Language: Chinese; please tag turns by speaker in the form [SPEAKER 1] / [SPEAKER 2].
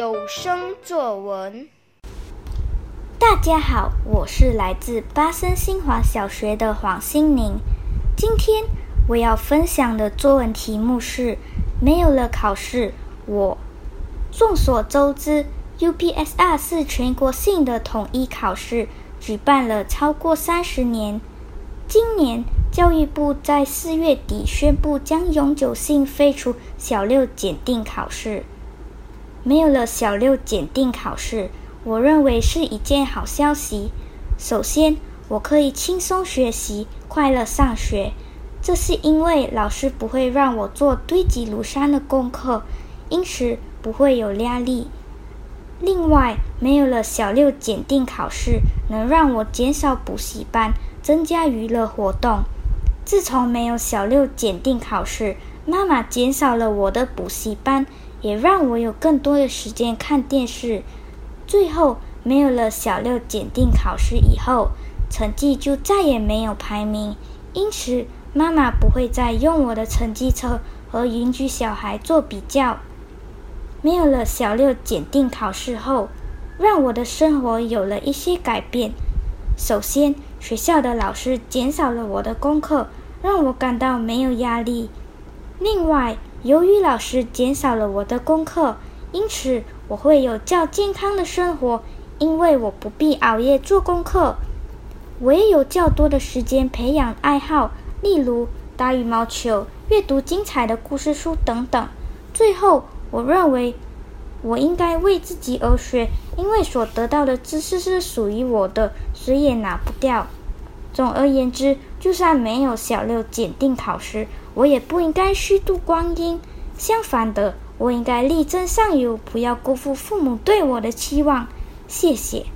[SPEAKER 1] 有声作文。
[SPEAKER 2] 大家好，我是来自巴森新华小学的黄心宁。今天我要分享的作文题目是：没有了考试，我。众所周知，UPSR 是全国性的统一考试，举办了超过三十年。今年，教育部在四月底宣布将永久性废除小六检定考试。没有了小六检定考试，我认为是一件好消息。首先，我可以轻松学习，快乐上学，这是因为老师不会让我做堆积如山的功课，因此不会有压力。另外，没有了小六检定考试，能让我减少补习班。增加娱乐活动。自从没有小六检定考试，妈妈减少了我的补习班，也让我有更多的时间看电视。最后，没有了小六检定考试以后，成绩就再也没有排名，因此妈妈不会再用我的成绩册和邻居小孩做比较。没有了小六检定考试后，让我的生活有了一些改变。首先，学校的老师减少了我的功课，让我感到没有压力。另外，由于老师减少了我的功课，因此我会有较健康的生活，因为我不必熬夜做功课。我也有较多的时间培养爱好，例如打羽毛球、阅读精彩的故事书等等。最后，我认为。我应该为自己而学，因为所得到的知识是属于我的，谁也拿不掉。总而言之，就算没有小六检定考试，我也不应该虚度光阴。相反的，我应该力争上游，不要辜负父母对我的期望。谢谢。